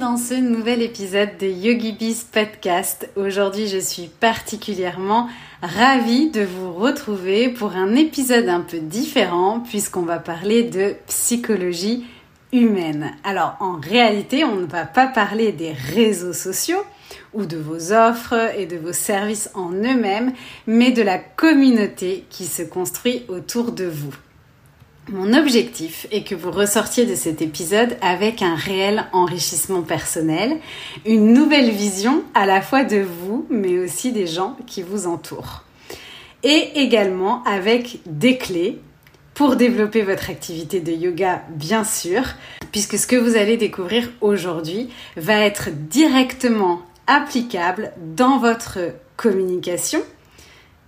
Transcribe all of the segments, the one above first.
Dans ce nouvel épisode de YogiBiz Podcast. Aujourd'hui, je suis particulièrement ravie de vous retrouver pour un épisode un peu différent puisqu'on va parler de psychologie humaine. Alors, en réalité, on ne va pas parler des réseaux sociaux ou de vos offres et de vos services en eux-mêmes, mais de la communauté qui se construit autour de vous. Mon objectif est que vous ressortiez de cet épisode avec un réel enrichissement personnel, une nouvelle vision à la fois de vous, mais aussi des gens qui vous entourent. Et également avec des clés pour développer votre activité de yoga, bien sûr, puisque ce que vous allez découvrir aujourd'hui va être directement applicable dans votre communication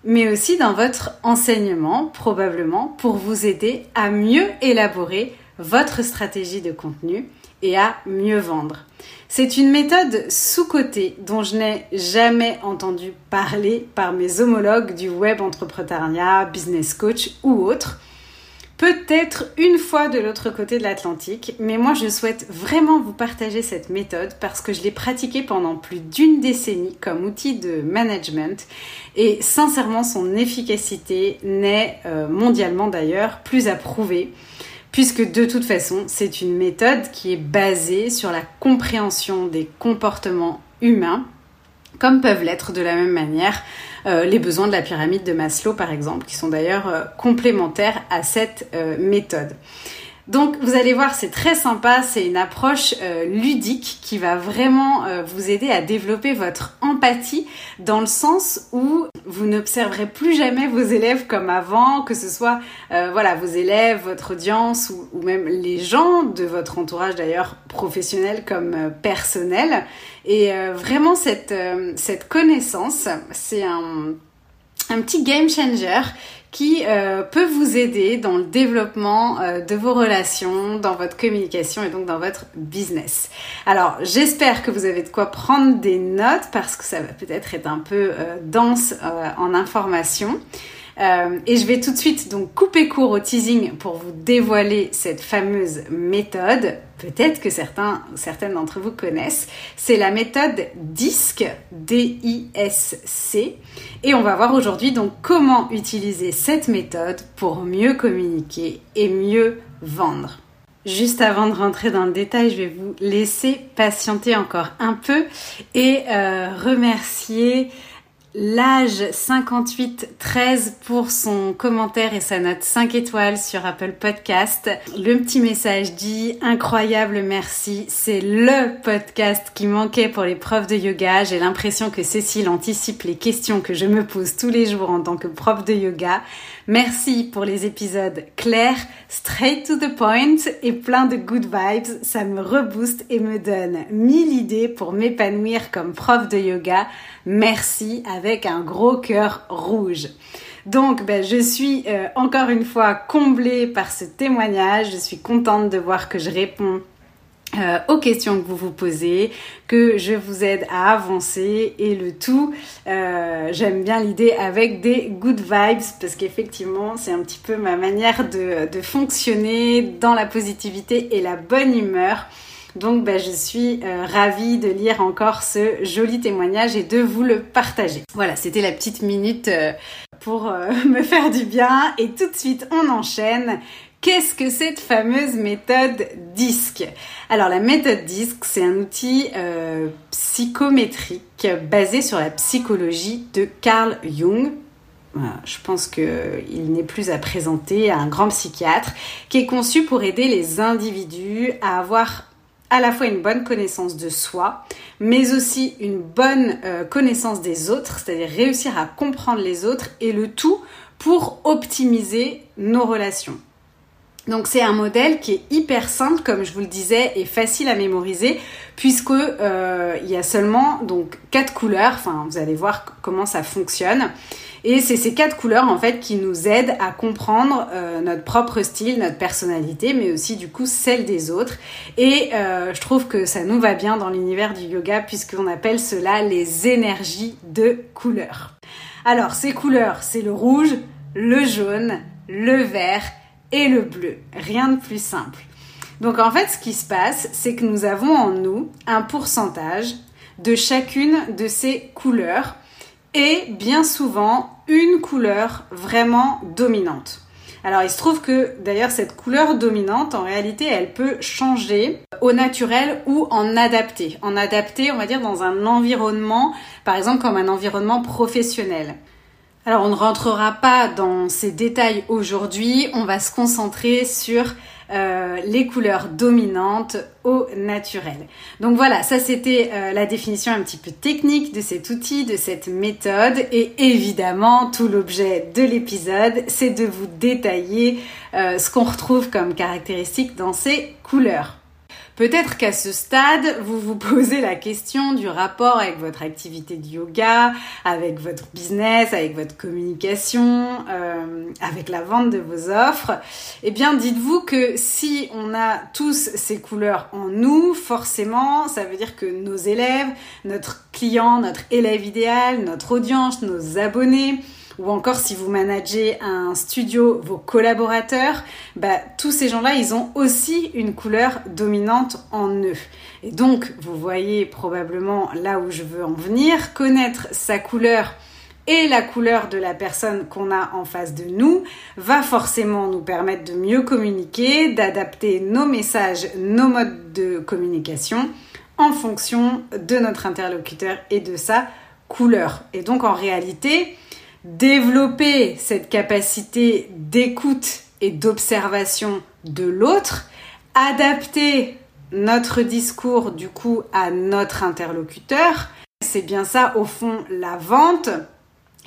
mais aussi dans votre enseignement, probablement, pour vous aider à mieux élaborer votre stratégie de contenu et à mieux vendre. C'est une méthode sous-cotée dont je n'ai jamais entendu parler par mes homologues du web entrepreneuriat, business coach ou autres peut-être une fois de l'autre côté de l'Atlantique, mais moi je souhaite vraiment vous partager cette méthode parce que je l'ai pratiquée pendant plus d'une décennie comme outil de management et sincèrement son efficacité n'est euh, mondialement d'ailleurs plus approuvée puisque de toute façon c'est une méthode qui est basée sur la compréhension des comportements humains comme peuvent l'être de la même manière euh, les besoins de la pyramide de Maslow, par exemple, qui sont d'ailleurs euh, complémentaires à cette euh, méthode. Donc vous allez voir, c'est très sympa, c'est une approche euh, ludique qui va vraiment euh, vous aider à développer votre empathie dans le sens où vous n'observerez plus jamais vos élèves comme avant, que ce soit euh, voilà vos élèves, votre audience ou, même les gens de votre entourage d'ailleurs professionnel comme personnel. Et vraiment cette, connaissance, c'est un petit game changer qui euh, peut vous aider dans le développement euh, de vos relations, dans votre communication et donc dans votre business. Alors j'espère que vous avez de quoi prendre des notes parce que ça va peut-être être un peu euh, dense en informations. Euh, et je vais tout de suite donc couper court au teasing pour vous dévoiler cette fameuse méthode. Peut-être que certains, certaines d'entre vous connaissent. C'est la méthode DISC, D-I-S-C. Et on va voir aujourd'hui donc comment utiliser cette méthode pour mieux communiquer et mieux vendre. Juste avant de rentrer dans le détail, je vais vous laisser patienter encore un peu et euh, remercier L'âge 5813 pour son commentaire et sa note 5 étoiles sur Apple Podcast. Le petit message dit incroyable merci, c'est le podcast qui manquait pour les profs de yoga. J'ai l'impression que Cécile anticipe les questions que je me pose tous les jours en tant que prof de yoga. Merci pour les épisodes clairs, straight to the point et plein de good vibes. Ça me rebooste et me donne mille idées pour m'épanouir comme prof de yoga. Merci avec un gros cœur rouge. Donc, ben, je suis euh, encore une fois comblée par ce témoignage. Je suis contente de voir que je réponds euh, aux questions que vous vous posez, que je vous aide à avancer et le tout, euh, j'aime bien l'idée avec des good vibes parce qu'effectivement c'est un petit peu ma manière de, de, fonctionner dans la positivité et la bonne humeur. Donc ben, je suis euh, ravie de lire encore ce joli témoignage et de vous le partager. Voilà, c'était la petite minute euh, pour euh, me faire du bien et tout de suite on enchaîne Qu'est-ce que cette fameuse méthode DISC Alors la méthode DISC, c'est un outil psychométrique basé sur la psychologie de Carl Jung. je pense qu'il n'est plus à présenter à un grand psychiatre qui est conçu pour aider les individus à avoir à la fois une bonne connaissance de soi, mais aussi une bonne euh, connaissance des autres, c'est-à-dire réussir à comprendre les autres et le tout pour optimiser nos relations. Donc c'est un modèle qui est hyper simple, comme je vous le disais, et facile à mémoriser, puisque euh, il y a seulement donc quatre couleurs. Enfin, vous allez voir comment ça fonctionne. Et c'est ces quatre couleurs en fait qui nous aident à comprendre euh, notre propre style, notre personnalité, mais aussi du coup celle des autres. Et euh, je trouve que ça nous va bien dans l'univers du yoga puisqu'on appelle cela les énergies de couleurs. Alors ces couleurs, c'est le rouge, le jaune, le vert et le bleu. Rien de plus simple. Donc en fait, ce qui se passe, c'est que nous avons en nous un pourcentage de chacune de ces couleurs et bien souvent une couleur vraiment dominante. Alors il se trouve que d'ailleurs cette couleur dominante, en réalité, elle peut changer au naturel ou en adapté. En adapté, on va dire dans un environnement, par exemple comme un environnement professionnel. Alors on ne rentrera pas dans ces détails aujourd'hui, on va se concentrer sur euh, les couleurs dominantes au naturel. Donc voilà, ça c'était euh, la définition un petit peu technique de cet outil, de cette méthode et évidemment tout l'objet de l'épisode c'est de vous détailler euh, ce qu'on retrouve comme caractéristiques dans ces couleurs. Peut-être qu'à ce stade, vous vous posez la question du rapport avec votre activité de yoga, avec votre business, avec votre communication, euh, avec la vente de vos offres. Eh bien, dites-vous que si on a tous ces couleurs en nous, forcément, ça veut dire que nos élèves, notre client, notre élève idéal, notre audience, nos abonnés, ou encore si vous managez un studio, vos collaborateurs, bah, tous ces gens-là, ils ont aussi une couleur dominante en eux. Et donc, vous voyez probablement là où je veux en venir, connaître sa couleur et la couleur de la personne qu'on a en face de nous va forcément nous permettre de mieux communiquer, d'adapter nos messages, nos modes de communication en fonction de notre interlocuteur et de sa couleur. Et donc en réalité, développer cette capacité d'écoute et d'observation de l'autre, adapter notre discours du coup à notre interlocuteur. C'est bien ça au fond la vente.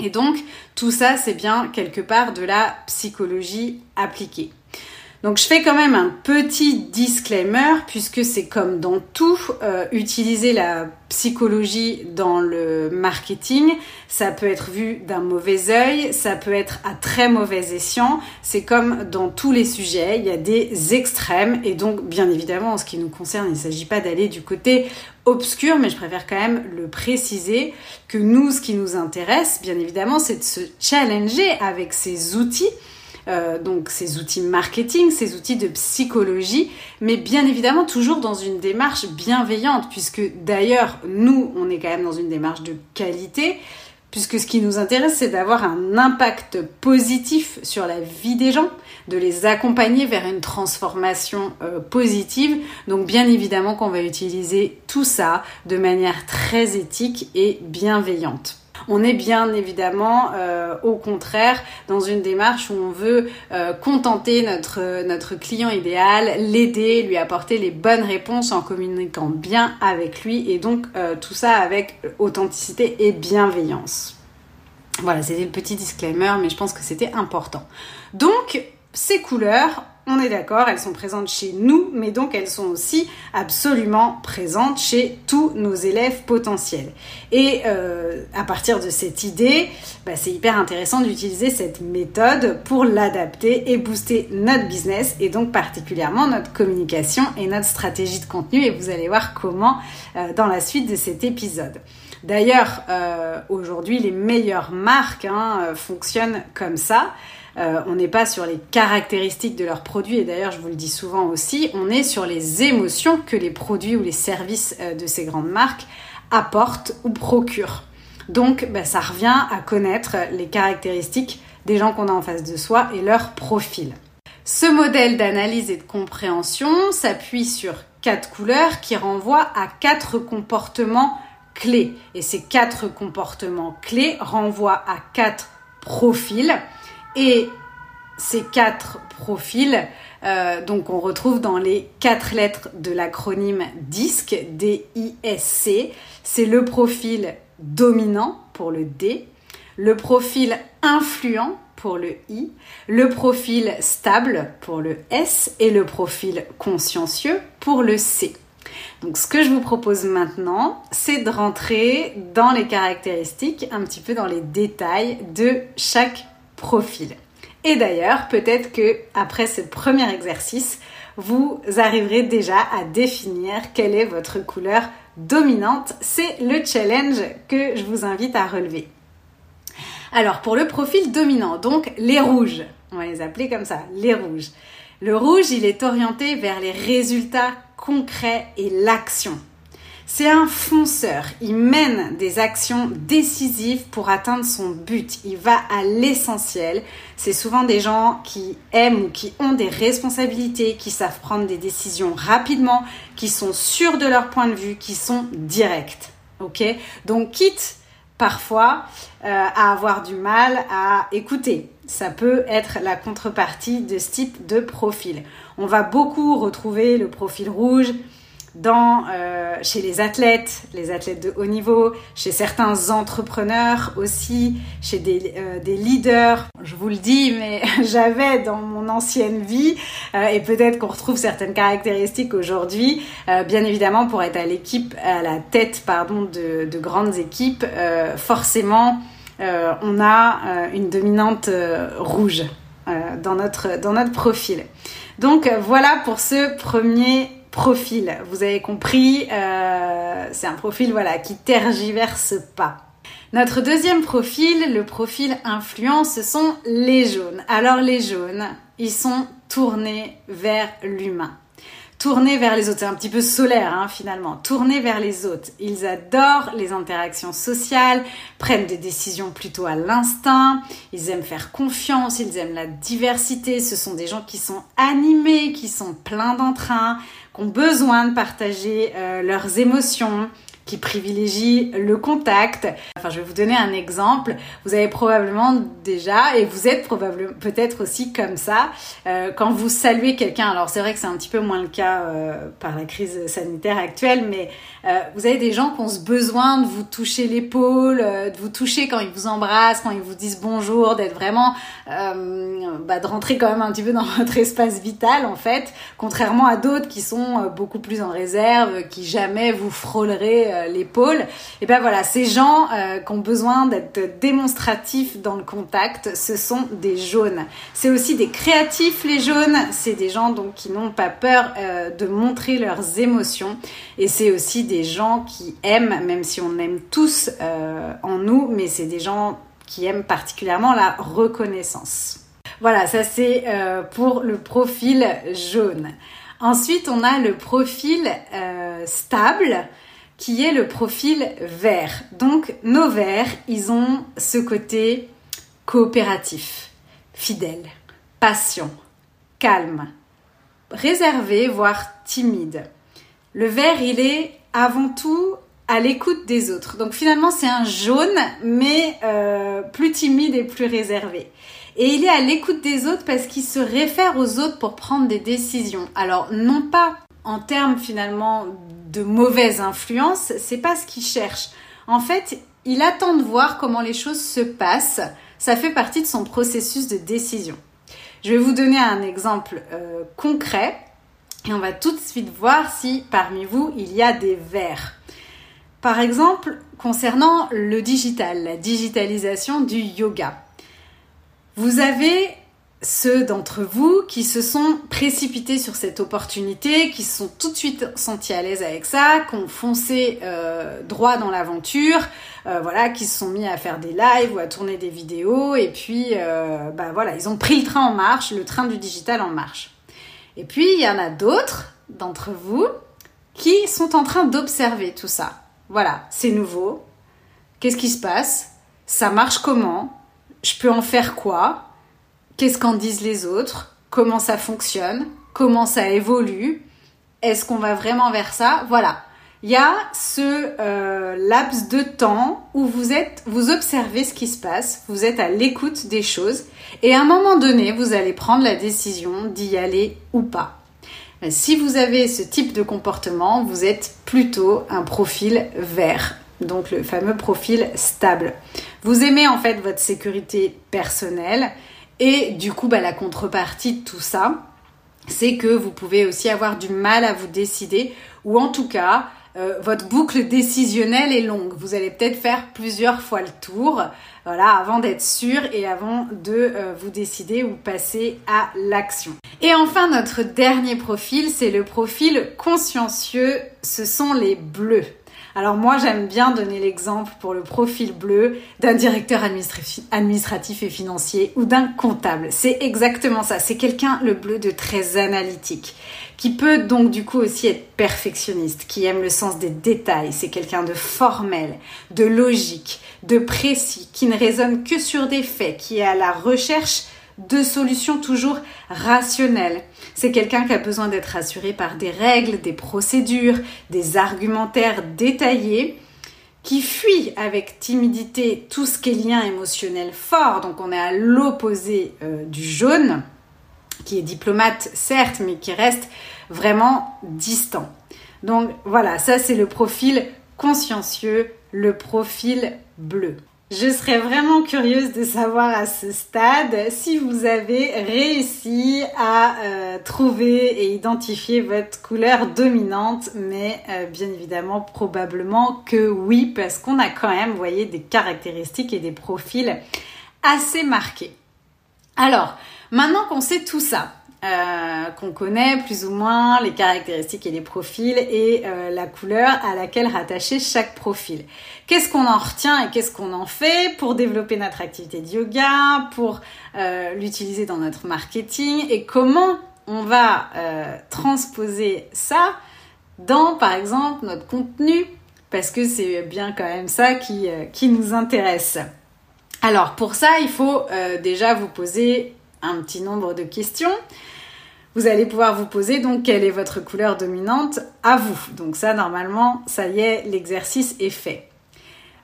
Et donc tout ça c'est bien quelque part de la psychologie appliquée. Donc je fais quand même un petit disclaimer puisque c'est comme dans tout, euh, utiliser la psychologie dans le marketing, ça peut être vu d'un mauvais œil, ça peut être à très mauvais escient, c'est comme dans tous les sujets, il y a des extrêmes. Et donc bien évidemment en ce qui nous concerne, il ne s'agit pas d'aller du côté obscur, mais je préfère quand même le préciser que nous, ce qui nous intéresse, bien évidemment, c'est de se challenger avec ces outils euh, donc ces outils marketing, ces outils de psychologie, mais bien évidemment toujours dans une démarche bienveillante, puisque d'ailleurs nous, on est quand même dans une démarche de qualité, puisque ce qui nous intéresse, c'est d'avoir un impact positif sur la vie des gens, de les accompagner vers une transformation euh, positive. Donc bien évidemment qu'on va utiliser tout ça de manière très éthique et bienveillante. On est bien évidemment euh, au contraire dans une démarche où on veut euh, contenter notre, client idéal, l'aider, lui apporter les bonnes réponses en communiquant bien avec lui et donc euh, tout ça avec authenticité et bienveillance. Voilà, c'était le petit disclaimer, mais je pense que c'était important. Donc, ces couleurs, on est d'accord, elles sont présentes chez nous, mais donc elles sont aussi absolument présentes chez tous nos élèves potentiels. Et euh, à partir de cette idée, bah, c'est hyper intéressant d'utiliser cette méthode pour l'adapter et booster notre business et donc particulièrement notre communication et notre stratégie de contenu. Et vous allez voir comment euh, dans la suite de cet épisode. D'ailleurs, euh, aujourd'hui, les meilleures marques hein, fonctionnent comme ça. Euh, on n'est pas sur les caractéristiques de leurs produits, et d'ailleurs je vous le dis souvent aussi, on est sur les émotions que les produits ou les services euh, de ces grandes marques apportent ou procurent. Donc bah, ça revient à connaître les caractéristiques des gens qu'on a en face de soi et leur profil. Ce modèle d'analyse et de compréhension s'appuie sur quatre couleurs qui renvoient à quatre comportements clés. Et ces quatre comportements clés renvoient à quatre profils et ces quatre profils, euh, donc on retrouve dans les quatre lettres de l'acronyme DISC, D-I-S-C. C'est le profil dominant pour le D, le profil influent pour le I, le profil stable pour le S et le profil consciencieux pour le C. Donc ce que je vous propose maintenant, c'est de rentrer dans les caractéristiques, un petit peu dans les détails de chaque profil. Et d'ailleurs, peut-être que après ce premier exercice, vous arriverez déjà à définir quelle est votre couleur dominante. C'est le challenge que je vous invite à relever. Alors pour le profil dominant, donc les rouges, on va les appeler comme ça, les rouges. Le rouge, il est orienté vers les résultats concrets et l'action. C'est un fonceur, il mène des actions décisives pour atteindre son but, il va à l'essentiel. C'est souvent des gens qui aiment ou qui ont des responsabilités, qui savent prendre des décisions rapidement, qui sont sûrs de leur point de vue, qui sont directs. Ok? Donc quitte parfois euh, à avoir du mal à écouter. Ça peut être la contrepartie de ce type de profil. On va beaucoup retrouver le profil rouge dans, euh, chez les athlètes, les athlètes de haut niveau, chez certains entrepreneurs aussi, chez des, euh, leaders. Je vous le dis, mais j'avais dans mon ancienne vie, euh, et peut-être qu'on retrouve certaines caractéristiques aujourd'hui, bien évidemment pour être à l'équipe, à la tête pardon, de, de grandes équipes, forcément on a une dominante rouge dans, notre, dans notre profil. Donc voilà pour ce premier profil. Vous avez compris, euh, c'est un profil voilà qui tergiverse pas. Notre deuxième profil, le profil influence, ce sont les jaunes. Alors les jaunes, ils sont tournés vers l'humain tourner vers les autres. C'est un petit peu solaire hein, finalement. Tourner vers les autres. Ils adorent les interactions sociales, prennent des décisions plutôt à l'instinct. Ils aiment faire confiance, ils aiment la diversité. Ce sont des gens qui sont animés, qui sont pleins d'entrain, qui ont besoin de partager euh, leurs émotions, qui privilégie le contact. Enfin, je vais vous donner un exemple. Vous avez probablement déjà, et vous êtes probablement peut-être aussi comme ça, euh, quand vous saluez quelqu'un. Alors c'est vrai que c'est un petit peu moins le cas euh, par la crise sanitaire actuelle, mais euh, vous avez des gens qui ont ce besoin de vous toucher l'épaule, de vous toucher quand ils vous embrassent, quand ils vous disent bonjour, d'être vraiment, bah, de rentrer quand même un petit peu dans votre espace vital en fait, contrairement à d'autres qui sont beaucoup plus en réserve, qui jamais vous frôleraient l'épaule. Et ben voilà, ces gens euh, qui ont besoin d'être démonstratifs dans le contact, ce sont des jaunes. C'est aussi des créatifs les jaunes. C'est des gens donc qui n'ont pas peur euh, de montrer leurs émotions. Et c'est aussi des gens qui aiment, même si on aime tous en nous, mais c'est des gens qui aiment particulièrement la reconnaissance. Voilà, ça c'est pour le profil jaune. Ensuite, on a le profil stable qui est le profil vert. Donc nos verts, ils ont ce côté coopératif, fidèle, patient, calme, réservé, voire timide. Le vert, il est avant tout à l'écoute des autres. Donc finalement, c'est un jaune, mais euh, plus timide et plus réservé. Et il est à l'écoute des autres parce qu'il se réfère aux autres pour prendre des décisions. Alors non pas en termes finalement de mauvaise influence, c'est pas ce qu'il cherche. En fait, il attend de voir comment les choses se passent. Ça fait partie de son processus de décision. Je vais vous donner un exemple euh, concret et on va tout de suite voir si parmi vous il y a des vers. Par exemple, concernant le digital, la digitalisation du yoga. Vous avez ceux d'entre vous qui se sont précipités sur cette opportunité, qui se sont tout de suite sentis à l'aise avec ça, qui ont foncé euh, droit dans l'aventure, euh, voilà, qui se sont mis à faire des lives ou à tourner des vidéos, et puis euh, bah voilà, ils ont pris le train en marche, le train du digital en marche. Et puis il y en a d'autres d'entre vous qui sont en train d'observer tout ça. Voilà, c'est nouveau. Qu'est-ce qui se passe? Ça marche comment? Je peux en faire quoi? Qu'est-ce qu'en disent les autres, comment ça fonctionne, comment ça évolue, est-ce qu'on va vraiment vers ça? Voilà. Il y a ce euh, laps de temps où vous êtes, vous observez ce qui se passe, vous êtes à l'écoute des choses, et à un moment donné, vous allez prendre la décision d'y aller ou pas. Si vous avez ce type de comportement, vous êtes plutôt un profil vert, donc le fameux profil stable. Vous aimez en fait votre sécurité personnelle et du coup, bah, la contrepartie de tout ça, c'est que vous pouvez aussi avoir du mal à vous décider ou en tout cas, euh, votre boucle décisionnelle est longue. Vous allez peut-être faire plusieurs fois le tour, voilà, avant d'être sûr et avant de euh, vous décider ou passer à l'action. Et enfin, notre dernier profil, c'est le profil consciencieux. Ce sont les bleus. Alors moi, j'aime bien donner l'exemple pour le profil bleu d'un directeur administratif et financier ou d'un comptable. C'est exactement ça. C'est quelqu'un, le bleu, de très analytique, qui peut donc du coup aussi être perfectionniste, qui aime le sens des détails. C'est quelqu'un de formel, de logique, de précis, qui ne raisonne que sur des faits, qui est à la recherche de solutions toujours rationnelles. C'est quelqu'un qui a besoin d'être rassuré par des règles, des procédures, des argumentaires détaillés, qui fuit avec timidité tout ce qui est lien émotionnel fort. Donc on est à l'opposé euh, du jaune, qui est diplomate certes, mais qui reste vraiment distant. Donc voilà, ça c'est le profil consciencieux, le profil bleu. Je serais vraiment curieuse de savoir à ce stade si vous avez réussi à euh, trouver et identifier votre couleur dominante, mais euh, bien évidemment probablement que oui, parce qu'on a quand même, vous voyez, des caractéristiques et des profils assez marqués. Alors, maintenant qu'on sait tout ça, euh, qu'on connaît plus ou moins les caractéristiques et les profils et euh, la couleur à laquelle rattacher chaque profil. Qu'est-ce qu'on en retient et qu'est-ce qu'on en fait pour développer notre activité de yoga, pour euh, l'utiliser dans notre marketing et comment on va transposer ça dans par exemple notre contenu? Parce que c'est bien quand même ça qui, qui nous intéresse. Alors pour ça, il faut déjà vous poser un petit nombre de questions. Vous allez pouvoir vous poser donc quelle est votre couleur dominante à vous. Donc ça, normalement, ça y est, l'exercice est fait.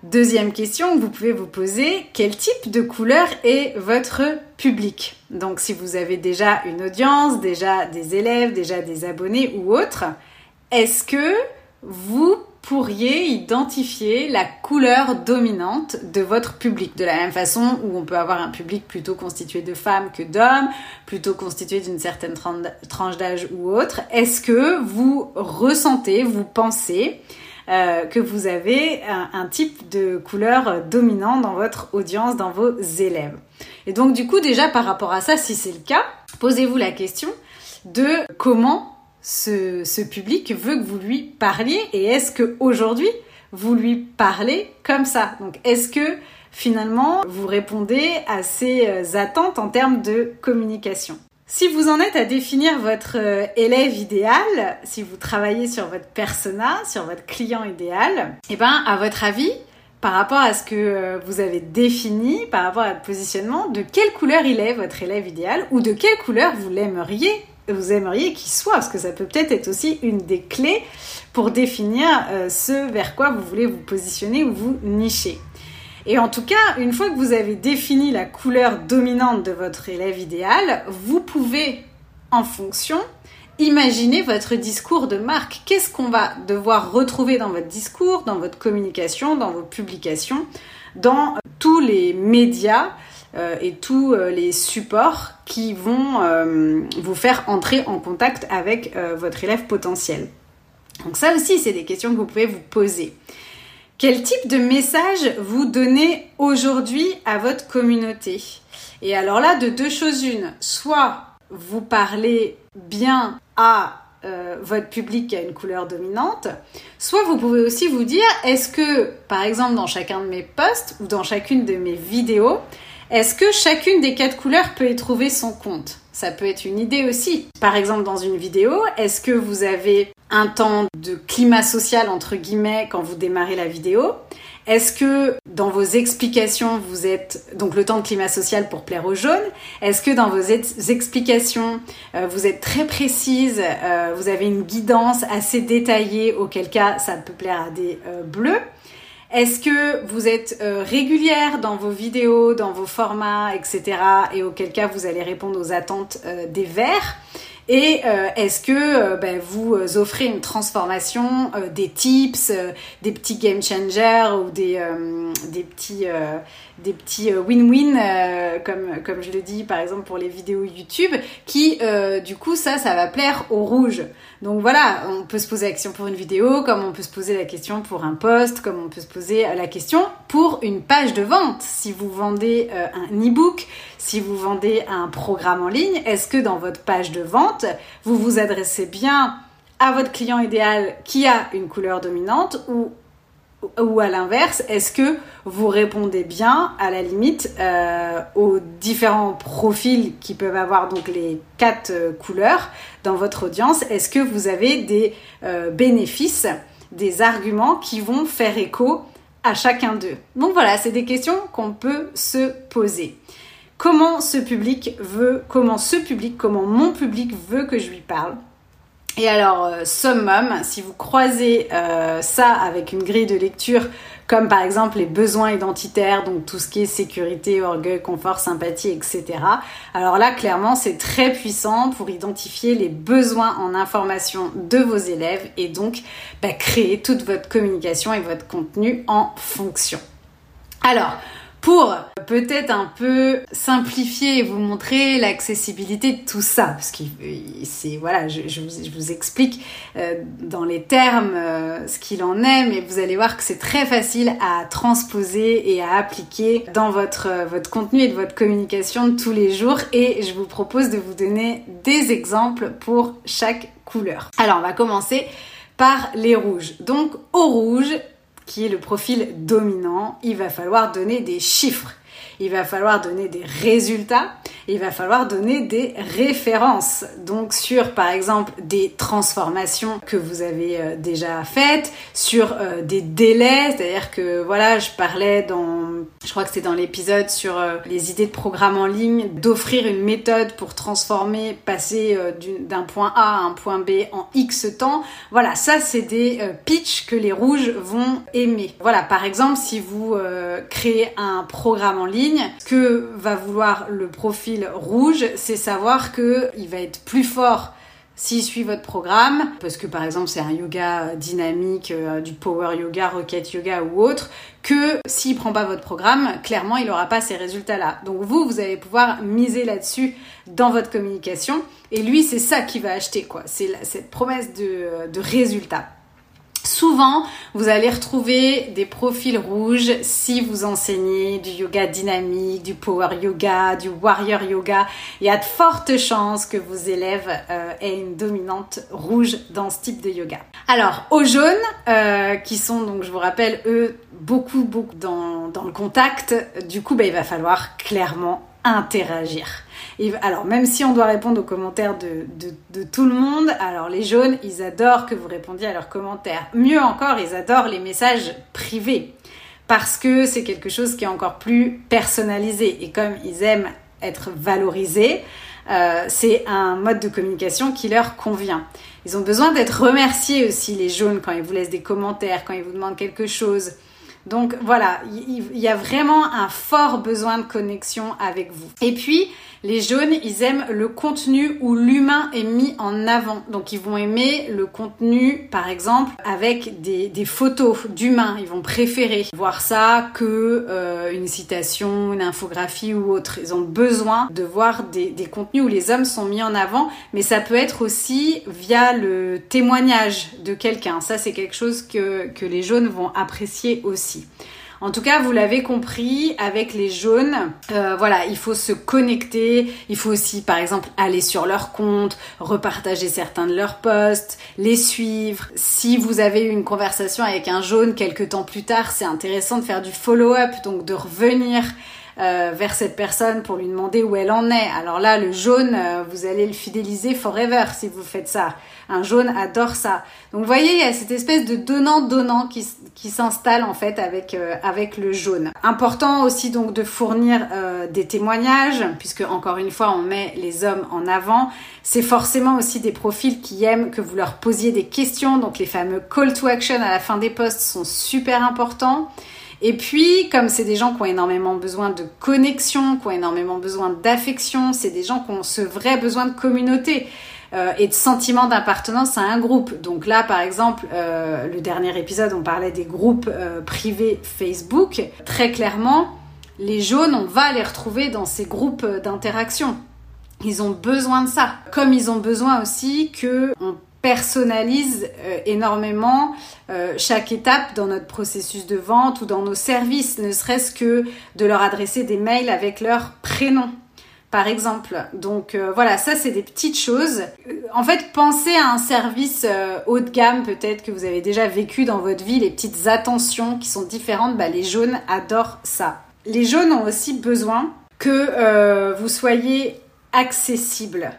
Deuxième question vous pouvez vous poser, quel type de couleur est votre public Donc si vous avez déjà une audience, déjà des élèves, déjà des abonnés ou autres, est-ce que vous pourriez identifier la couleur dominante de votre public. De la même façon où on peut avoir un public plutôt constitué de femmes que d'hommes, plutôt constitué d'une certaine tranche d'âge ou autre. Est-ce que vous ressentez, vous pensez euh, que vous avez un, un, type de couleur dominant dans votre audience, dans vos élèves? Et donc du coup déjà par rapport à ça, si c'est le cas, posez-vous la question de comment ce, public veut que vous lui parliez et est-ce que aujourd'hui vous lui parlez comme ça? Donc est-ce que finalement vous répondez à ces euh, attentes en termes de communication? Si vous en êtes à définir votre euh, élève idéal, si vous travaillez sur votre persona, sur votre client idéal, eh ben, à votre avis, par rapport à ce que euh, vous avez défini, par rapport à votre positionnement, de quelle couleur il est votre élève idéal ou de quelle couleur vous l'aimeriez? Vous aimeriez qu'il soit, parce que ça peut peut-être être aussi une des clés pour définir euh, ce vers quoi vous voulez vous positionner ou vous nicher. Et en tout cas, une fois que vous avez défini la couleur dominante de votre élève idéal, vous pouvez, en fonction, imaginer votre discours de marque. Qu'est-ce qu'on va devoir retrouver dans votre discours, dans votre communication, dans vos publications, dans tous les médias euh, et tous euh, les supports qui vont euh, vous faire entrer en contact avec votre élève potentiel. Donc ça aussi, c'est des questions que vous pouvez vous poser. Quel type de message vous donnez aujourd'hui à votre communauté? Et alors là, de deux choses une. Soit vous parlez bien à votre public qui a une couleur dominante, soit vous pouvez aussi vous dire, est-ce que, par exemple, dans chacun de mes posts ou dans chacune de mes vidéos, est-ce que chacune des quatre couleurs peut y trouver son compte? Ça peut être une idée aussi. Par exemple, dans une vidéo, est-ce que vous avez un temps de climat social entre guillemets quand vous démarrez la vidéo? Est-ce que dans vos explications, vous êtes donc le temps de climat social pour plaire aux jaunes? Est-ce que dans vos explications, euh, vous êtes très précise, euh, vous avez une guidance assez détaillée, auquel cas ça peut plaire à des euh, bleus? Est-ce que vous êtes euh, régulière dans vos vidéos, dans vos formats, etc. Et auquel cas vous allez répondre aux attentes euh, des verts? Et euh, est-ce que ben, vous offrez une transformation, des tips, des petits game changers ou des petits des petits win-win comme comme je le dis par exemple pour les vidéos YouTube qui du coup ça ça va plaire aux rouges. Donc voilà, on peut se poser la question pour une vidéo, comme on peut se poser la question pour un post, comme on peut se poser la question pour une page de vente. Si vous vendez un e-book, si vous vendez un programme en ligne, est-ce que dans votre page de vente, vous vous adressez bien à votre client idéal qui a une couleur dominante ou ou à l'inverse, est-ce que vous répondez bien à la limite euh, aux différents profils qui peuvent avoir donc les quatre euh, couleurs dans votre audience? Est-ce que vous avez des euh, bénéfices, des arguments qui vont faire écho à chacun d'eux? Donc voilà, c'est des questions qu'on peut se poser. Comment ce public veut, comment ce public, comment mon public veut que je lui parle? Et alors, euh, summum, si vous croisez euh, ça avec une grille de lecture, comme par exemple les besoins identitaires, donc tout ce qui est sécurité, orgueil, confort, sympathie, etc. Alors là, clairement, c'est très puissant pour identifier les besoins en information de vos élèves et donc bah, créer toute votre communication et votre contenu en fonction. Alors, pour peut-être un peu simplifier et vous montrer l'accessibilité de tout ça, parce que c'est voilà, je, vous, explique euh, dans les termes euh, ce qu'il en est, mais vous allez voir que c'est très facile à transposer et à appliquer dans votre votre contenu et de votre communication de tous les jours. Et je vous propose de vous donner des exemples pour chaque couleur. Alors on va commencer par les rouges. Donc au rouge, qui est le profil dominant, il va falloir donner des chiffres, il va falloir donner des résultats, il va falloir donner des références. Donc sur par exemple des transformations que vous avez euh, déjà faites, sur euh, des délais, c'est-à-dire que voilà, je parlais dans je crois que c'est dans l'épisode sur euh, les idées de programme en ligne, d'offrir une méthode pour transformer, passer d'un point A à un point B en X temps. Voilà, ça c'est des pitchs que les rouges vont aimer. Voilà, par exemple, si vous créez un programme en ligne, ce que va vouloir le profil rouge, c'est savoir que il va être plus fort s'il suit votre programme, parce que par exemple c'est un yoga dynamique, euh, du power yoga, rocket yoga ou autre, que s'il prend pas votre programme, clairement il n'aura pas ces résultats-là. Donc vous, vous allez pouvoir miser là-dessus dans votre communication, et lui c'est ça qu'il va acheter quoi. C'est cette promesse de, de résultat. Souvent, vous allez retrouver des profils rouges si vous enseignez du yoga dynamique, du power yoga, du warrior yoga. Il y a de fortes chances que vos élèves euh, aient une dominante rouge dans ce type de yoga. Alors, aux jaunes, euh, qui sont donc, je vous rappelle, eux, beaucoup, beaucoup dans, dans le contact, du coup, bah, il va falloir clairement interagir. Alors, même si on doit répondre aux commentaires de, tout le monde, alors les jaunes, ils adorent que vous répondiez à leurs commentaires. Mieux encore, ils adorent les messages privés parce que c'est quelque chose qui est encore plus personnalisé. Et comme ils aiment être valorisés, euh, c'est un mode de communication qui leur convient. Ils ont besoin d'être remerciés aussi, les jaunes, quand ils vous laissent des commentaires, quand ils vous demandent quelque chose. Donc voilà, il y a vraiment un fort besoin de connexion avec vous. Et puis, les jaunes, ils aiment le contenu où l'humain est mis en avant. Donc ils vont aimer le contenu, par exemple, avec des, photos d'humains. Ils vont préférer voir ça que euh, une citation, une infographie ou autre. Ils ont besoin de voir des, contenus où les hommes sont mis en avant, mais ça peut être aussi via le témoignage de quelqu'un. Ça, c'est quelque chose que, que les jaunes vont apprécier aussi. En tout cas, vous l'avez compris, avec les jaunes, euh, voilà, il faut se connecter. Il faut aussi, par exemple, aller sur leur compte, repartager certains de leurs posts, les suivre. Si vous avez eu une conversation avec un jaune quelques temps plus tard, c'est intéressant de faire du follow-up, donc de revenir euh, vers cette personne pour lui demander où elle en est. Alors là, le jaune, euh, vous allez le fidéliser forever si vous faites ça. Un jaune adore ça. Donc vous voyez, il y a cette espèce de donnant-donnant qui, qui s'installe en fait avec, euh, avec le jaune. Important aussi donc de fournir des témoignages, puisque encore une fois, on met les hommes en avant. C'est forcément aussi des profils qui aiment que vous leur posiez des questions. Donc les fameux call to action à la fin des posts sont super importants. Et puis, comme c'est des gens qui ont énormément besoin de connexion, qui ont énormément besoin d'affection, c'est des gens qui ont ce vrai besoin de communauté. Euh, et de sentiment d'appartenance à un groupe. Donc là, par exemple, euh, le dernier épisode, on parlait des groupes euh, privés Facebook. Très clairement, les jaunes, on va les retrouver dans ces groupes d'interaction. Ils ont besoin de ça. Comme ils ont besoin aussi que on personnalise énormément chaque étape dans notre processus de vente ou dans nos services, ne serait-ce que de leur adresser des mails avec leur prénom par exemple. Donc euh, voilà, ça c'est des petites choses. En fait, pensez à un service euh, haut de gamme peut-être que vous avez déjà vécu dans votre vie, les petites attentions qui sont différentes, bah, les jaunes adorent ça. Les jaunes ont aussi besoin que euh, vous soyez accessible.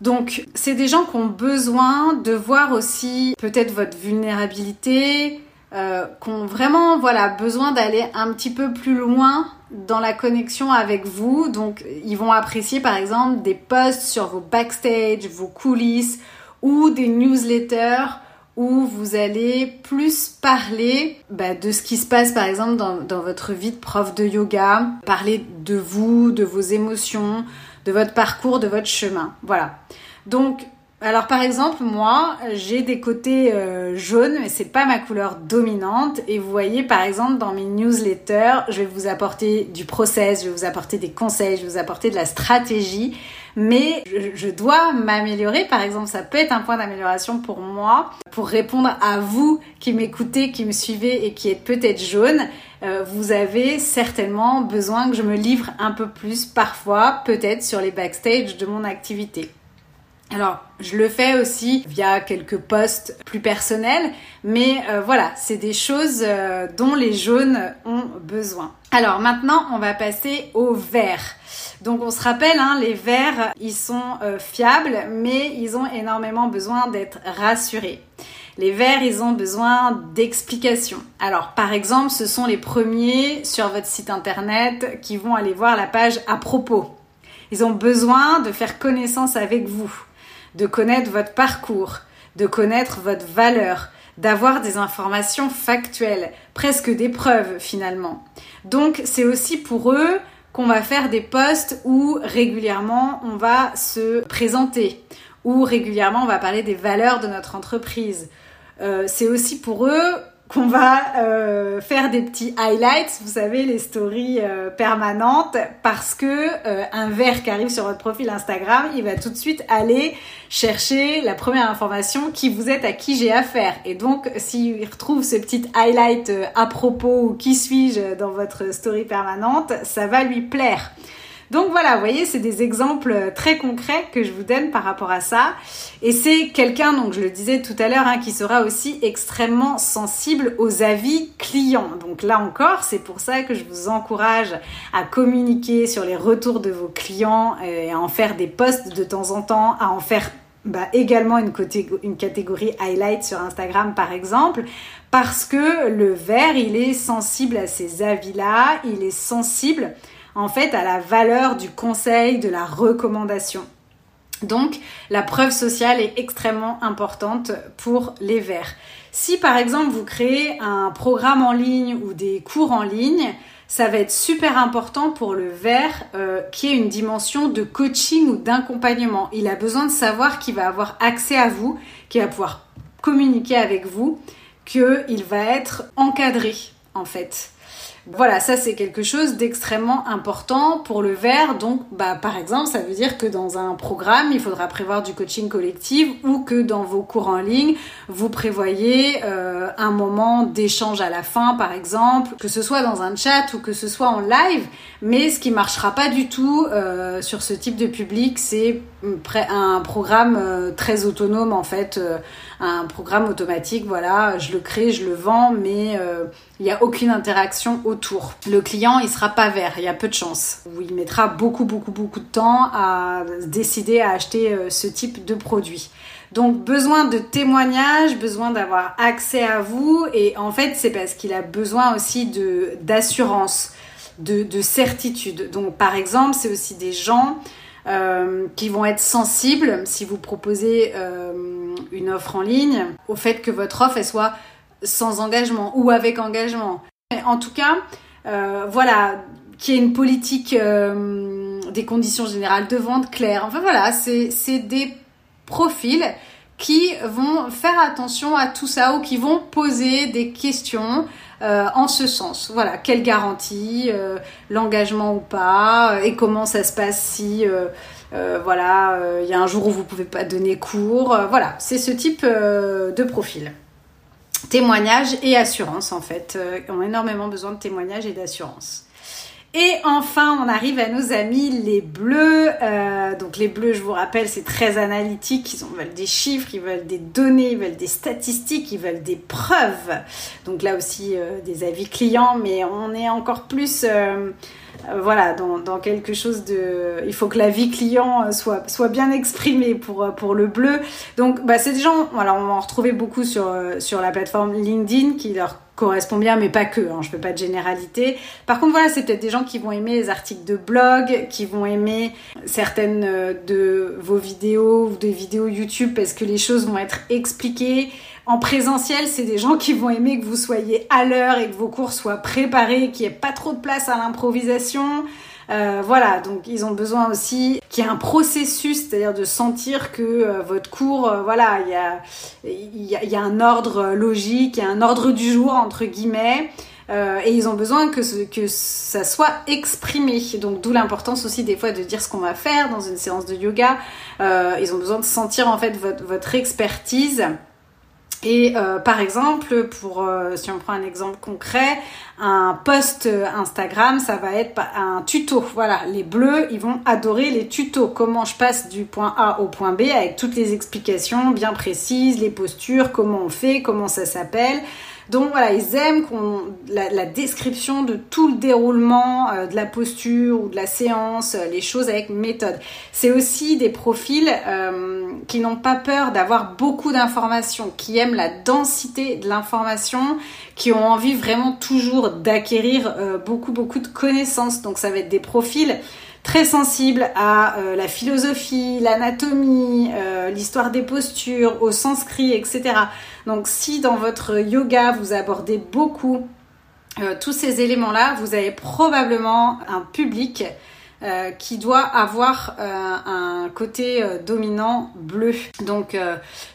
Donc, c'est des gens qui ont besoin de voir aussi peut-être votre vulnérabilité, euh, qui ont vraiment voilà besoin d'aller un petit peu plus loin dans la connexion avec vous. Donc, ils vont apprécier par exemple des posts sur vos backstage, vos coulisses ou des newsletters où vous allez plus parler bah, de ce qui se passe par exemple dans, dans votre vie de prof de yoga, parler de vous, de vos émotions, de votre parcours, de votre chemin. Voilà. Donc, alors par exemple, moi, j'ai des côtés euh, jaunes, mais c'est pas ma couleur dominante. Et vous voyez, par exemple, dans mes newsletters, je vais vous apporter du process, je vais vous apporter des conseils, je vais vous apporter de la stratégie. Mais je, dois m'améliorer. Par exemple, ça peut être un point d'amélioration pour moi, pour répondre à vous qui m'écoutez, qui me suivez et qui êtes peut-être jaune. Euh, vous avez certainement besoin que je me livre un peu plus parfois, peut-être sur les backstage de mon activité. Alors, je le fais aussi via quelques posts plus personnels, mais euh, voilà, c'est des choses euh, dont les jaunes ont besoin. Alors maintenant, on va passer au vert. Donc on se rappelle, hein, les verts, ils sont euh, fiables, mais ils ont énormément besoin d'être rassurés. Les verts, ils ont besoin d'explications. Alors, par exemple, ce sont les premiers sur votre site internet qui vont aller voir la page à propos. Ils ont besoin de faire connaissance avec vous de connaître votre parcours, de connaître votre valeur, d'avoir des informations factuelles, presque des preuves finalement. Donc c'est aussi pour eux qu'on va faire des posts où régulièrement on va se présenter, où régulièrement on va parler des valeurs de notre entreprise. Euh, c'est aussi pour eux qu'on va euh, faire des petits highlights, vous savez, les stories euh, permanentes, parce que euh, un verre qui arrive sur votre profil Instagram, il va tout de suite aller chercher la première information qui vous êtes, à qui j'ai affaire. Et donc, s'il retrouve ce petit highlight à propos ou qui suis-je dans votre story permanente, ça va lui plaire. Donc voilà, vous voyez, c'est des exemples très concrets que je vous donne par rapport à ça. Et c'est quelqu'un, donc je le disais tout à l'heure, hein, qui sera aussi extrêmement sensible aux avis clients. Donc là encore, c'est pour ça que je vous encourage à communiquer sur les retours de vos clients et à en faire des posts de temps en temps, à en faire bah, également une, une, catégorie highlight sur Instagram par exemple, parce que le vert, il est sensible à ces avis-là, il est sensible en fait à la valeur du conseil, de la recommandation. Donc la preuve sociale est extrêmement importante pour les verts. Si par exemple vous créez un programme en ligne ou des cours en ligne, ça va être super important pour le vert euh, qui ait une dimension de coaching ou d'accompagnement. Il a besoin de savoir qu'il va avoir accès à vous, qu'il va pouvoir communiquer avec vous, qu'il va être encadré en fait. Voilà, ça c'est quelque chose d'extrêmement important pour le verre. Donc, bah, par exemple, ça veut dire que dans un programme, il faudra prévoir du coaching collectif ou que dans vos cours en ligne, vous prévoyez euh, un moment d'échange à la fin, par exemple, que ce soit dans un chat ou que ce soit en live. Mais ce qui marchera pas du tout euh, sur ce type de public, c'est un programme euh, très autonome en fait, un programme automatique. Voilà, je le crée, je le vends, mais il n'y a aucune interaction autour. Le client, il sera pas vert, il y a peu de chance. Il mettra beaucoup, beaucoup, beaucoup de temps à décider à acheter euh, ce type de produit. Donc besoin de témoignages, besoin d'avoir accès à vous et en fait c'est parce qu'il a besoin aussi de d'assurance, de, de certitude. Donc par exemple c'est aussi des gens euh, qui vont être sensibles si vous proposez euh, une offre en ligne au fait que votre offre elle soit sans engagement ou avec engagement. En tout cas, euh, voilà, qui est une politique euh, des conditions générales de vente claire. Enfin voilà, c'est des profils qui vont faire attention à tout ça ou qui vont poser des questions euh, en ce sens. Voilà, quelle garantie, l'engagement ou pas, et comment ça se passe si voilà, il y a un jour où vous pouvez pas donner cours. voilà, c'est ce type de profil. Témoignage et assurance en fait, ont énormément besoin de témoignage et d'assurance. Et enfin, on arrive à nos amis les bleus. Euh, donc les bleus, je vous rappelle, c'est très analytique. Ils veulent des chiffres, ils veulent des données, ils veulent des statistiques, ils veulent des preuves. Donc là aussi, euh, des avis clients, mais on est encore plus... Euh, voilà, dans, quelque chose de... Il faut que la vie client soit, bien exprimée pour, pour le bleu. Donc, bah, c'est des gens, voilà, on va en retrouver beaucoup sur, sur la plateforme LinkedIn qui leur correspond bien, mais pas que. Hein, je fais pas de généralité. Par contre, voilà, c'est peut-être des gens qui vont aimer les articles de blog, qui vont aimer certaines euh, de vos vidéos ou des vidéos YouTube parce que les choses vont être expliquées. En présentiel, c'est des gens qui vont aimer que vous soyez à l'heure et que vos cours soient préparés, qu'il n'y ait pas trop de place à l'improvisation. Euh, voilà, donc ils ont besoin aussi qu'il y ait un processus, c'est-à-dire de sentir que euh, votre cours, euh, voilà, il y a, un ordre logique, il y a un ordre du jour, entre guillemets. et ils ont besoin que, ça soit exprimé. Donc d'où l'importance aussi des fois de dire ce qu'on va faire dans une séance de yoga. ils ont besoin de sentir en fait votre expertise. Et par exemple, pour si on prend un exemple concret, un post Instagram, ça va être un tuto. Voilà, les bleus, ils vont adorer les tutos. Comment je passe du point A au point B avec toutes les explications bien précises, les postures, comment on fait, comment ça s'appelle. Donc voilà, ils aiment qu'on, la, description de tout le déroulement euh, de la posture ou de la séance, euh, les choses avec méthode. C'est aussi des profils euh, qui n'ont pas peur d'avoir beaucoup d'informations, qui aiment la densité de l'information, qui ont envie vraiment toujours d'acquérir beaucoup beaucoup de connaissances. Donc ça va être des profils très sensibles à la philosophie, l'anatomie, l'histoire des postures, au sanskrit, etc. Donc si dans votre yoga, vous abordez beaucoup euh, tous ces éléments-là, vous avez probablement un public euh, qui doit avoir euh, un côté euh, dominant bleu. Donc,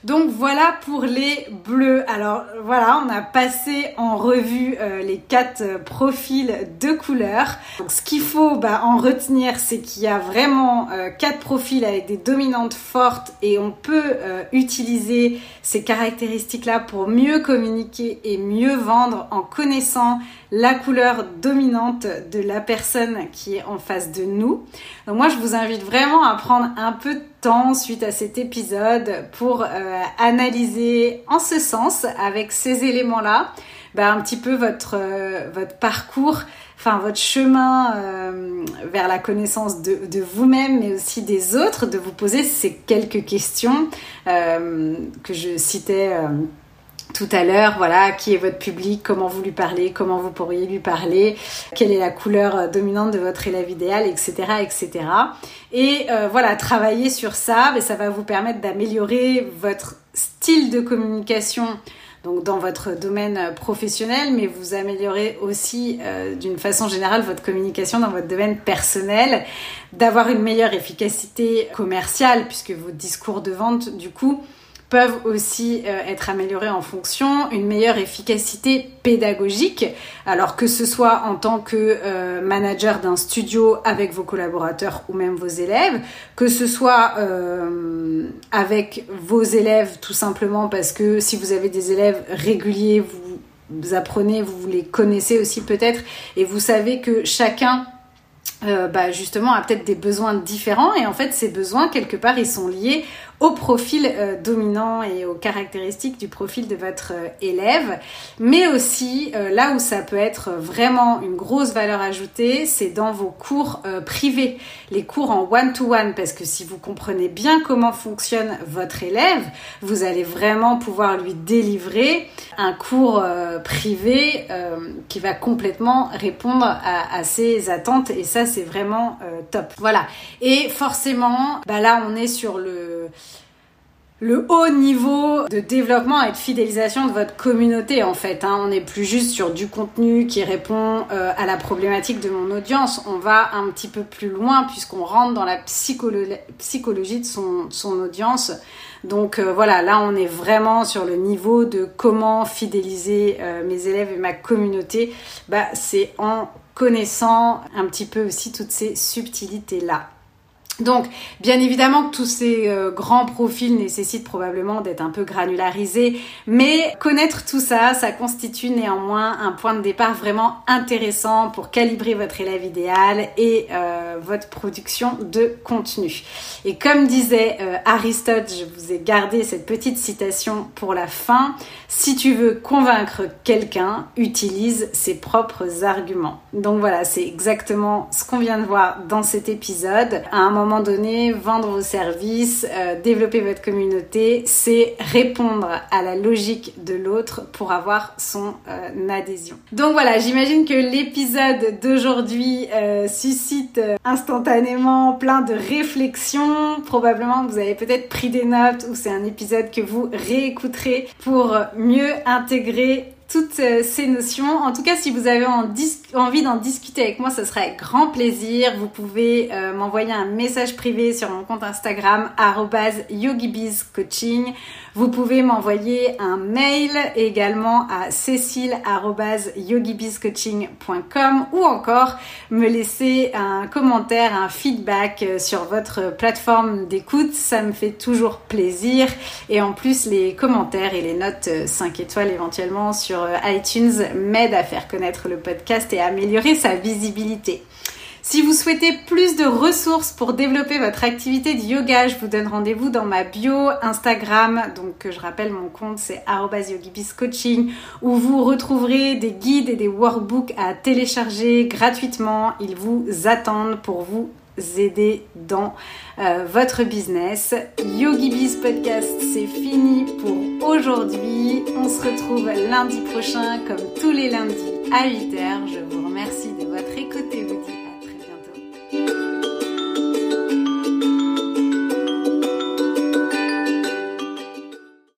donc voilà pour les bleus. Alors voilà, on a passé en revue les quatre profils de couleurs. Donc ce qu'il faut bah, en retenir, c'est qu'il y a vraiment quatre profils avec des dominantes fortes et on peut utiliser ces caractéristiques-là pour mieux communiquer et mieux vendre en connaissant la couleur dominante de la personne qui est en face de nous. Donc moi, je vous invite vraiment à prendre un peu de temps suite à cet épisode pour euh, analyser en ce sens, avec ces éléments-là, bah, un petit peu votre, euh, votre parcours, enfin votre chemin euh, vers la connaissance de, de vous-même, mais aussi des autres, de vous poser ces quelques questions que je citais tout à l'heure, voilà, qui est votre public, comment vous lui parlez, comment vous pourriez lui parler, quelle est la couleur dominante de votre élève idéal, etc., etc. Et euh, voilà, travailler sur ça, mais ça va vous permettre d'améliorer votre style de communication donc dans votre domaine professionnel, mais vous améliorez aussi euh, d'une façon générale votre communication dans votre domaine personnel, d'avoir une meilleure efficacité commerciale puisque vos discours de vente du coup peuvent aussi euh, être améliorées en fonction, une meilleure efficacité pédagogique, alors que ce soit en tant que euh, manager d'un studio avec vos collaborateurs ou même vos élèves, que ce soit euh, avec vos élèves tout simplement parce que si vous avez des élèves réguliers, vous, vous apprenez, vous les connaissez aussi peut-être et vous savez que chacun bah justement a peut-être des besoins différents et en fait ces besoins quelque part ils sont liés au profil euh, dominant et aux caractéristiques du profil de votre euh, élève. Mais aussi, euh, là où ça peut être vraiment une grosse valeur ajoutée, c'est dans vos cours privés, les cours en one-to-one, parce que si vous comprenez bien comment fonctionne votre élève, vous allez vraiment pouvoir lui délivrer un cours privé qui va complètement répondre à, ses attentes et ça c'est vraiment top. Voilà. Et forcément, bah là on est sur le le haut niveau de développement et de fidélisation de votre communauté en fait. Hein. On n'est plus juste sur du contenu qui répond euh, à la problématique de mon audience. On va un petit peu plus loin puisqu'on rentre dans la psychologie de son, audience. Donc euh, voilà, là on est vraiment sur le niveau de comment fidéliser euh, mes élèves et ma communauté. Bah, c'est en connaissant un petit peu aussi toutes ces subtilités là. Donc, bien évidemment que tous ces euh, grands profils nécessitent probablement d'être un peu granularisés, mais connaître tout ça, ça constitue néanmoins un point de départ vraiment intéressant pour calibrer votre élève idéal et euh, votre production de contenu. Et comme disait euh, Aristote, je vous ai gardé cette petite citation pour la fin, si tu veux convaincre quelqu'un, utilise ses propres arguments. Donc voilà, c'est exactement ce qu'on vient de voir dans cet épisode. À un moment donné, vendre vos services, euh, développer votre communauté, c'est répondre à la logique de l'autre pour avoir son euh, adhésion. Donc voilà, j'imagine que l'épisode d'aujourd'hui euh, suscite instantanément plein de réflexions. Probablement vous avez peut-être pris des notes ou c'est un épisode que vous réécouterez pour intégrer toutes euh, ces notions. En tout cas, si vous avez envie d'en discuter avec moi, ce sera avec grand plaisir. Vous pouvez euh, m'envoyer un message privé sur mon compte Instagram @yogibizcoaching. Vous pouvez m'envoyer un mail également à cécile@yogibizcoaching.com ou encore me laisser un commentaire, un feedback euh, sur votre plateforme d'écoute. Ça me fait toujours plaisir et en plus les commentaires et les notes 5 étoiles éventuellement sur euh, iTunes m'aide à faire connaître le podcast et à améliorer sa visibilité. Si vous souhaitez plus de ressources pour développer votre activité de yoga, je vous donne rendez-vous dans ma bio Instagram. Donc, je rappelle, mon compte, c'est yogibiscoaching, où vous retrouverez des guides et des workbooks à télécharger gratuitement. Ils vous attendent pour vous aider dans euh, votre business. YogiBiz Podcast, c'est fini pour aujourd'hui. On se retrouve lundi prochain comme tous les lundis à 8h. Je vous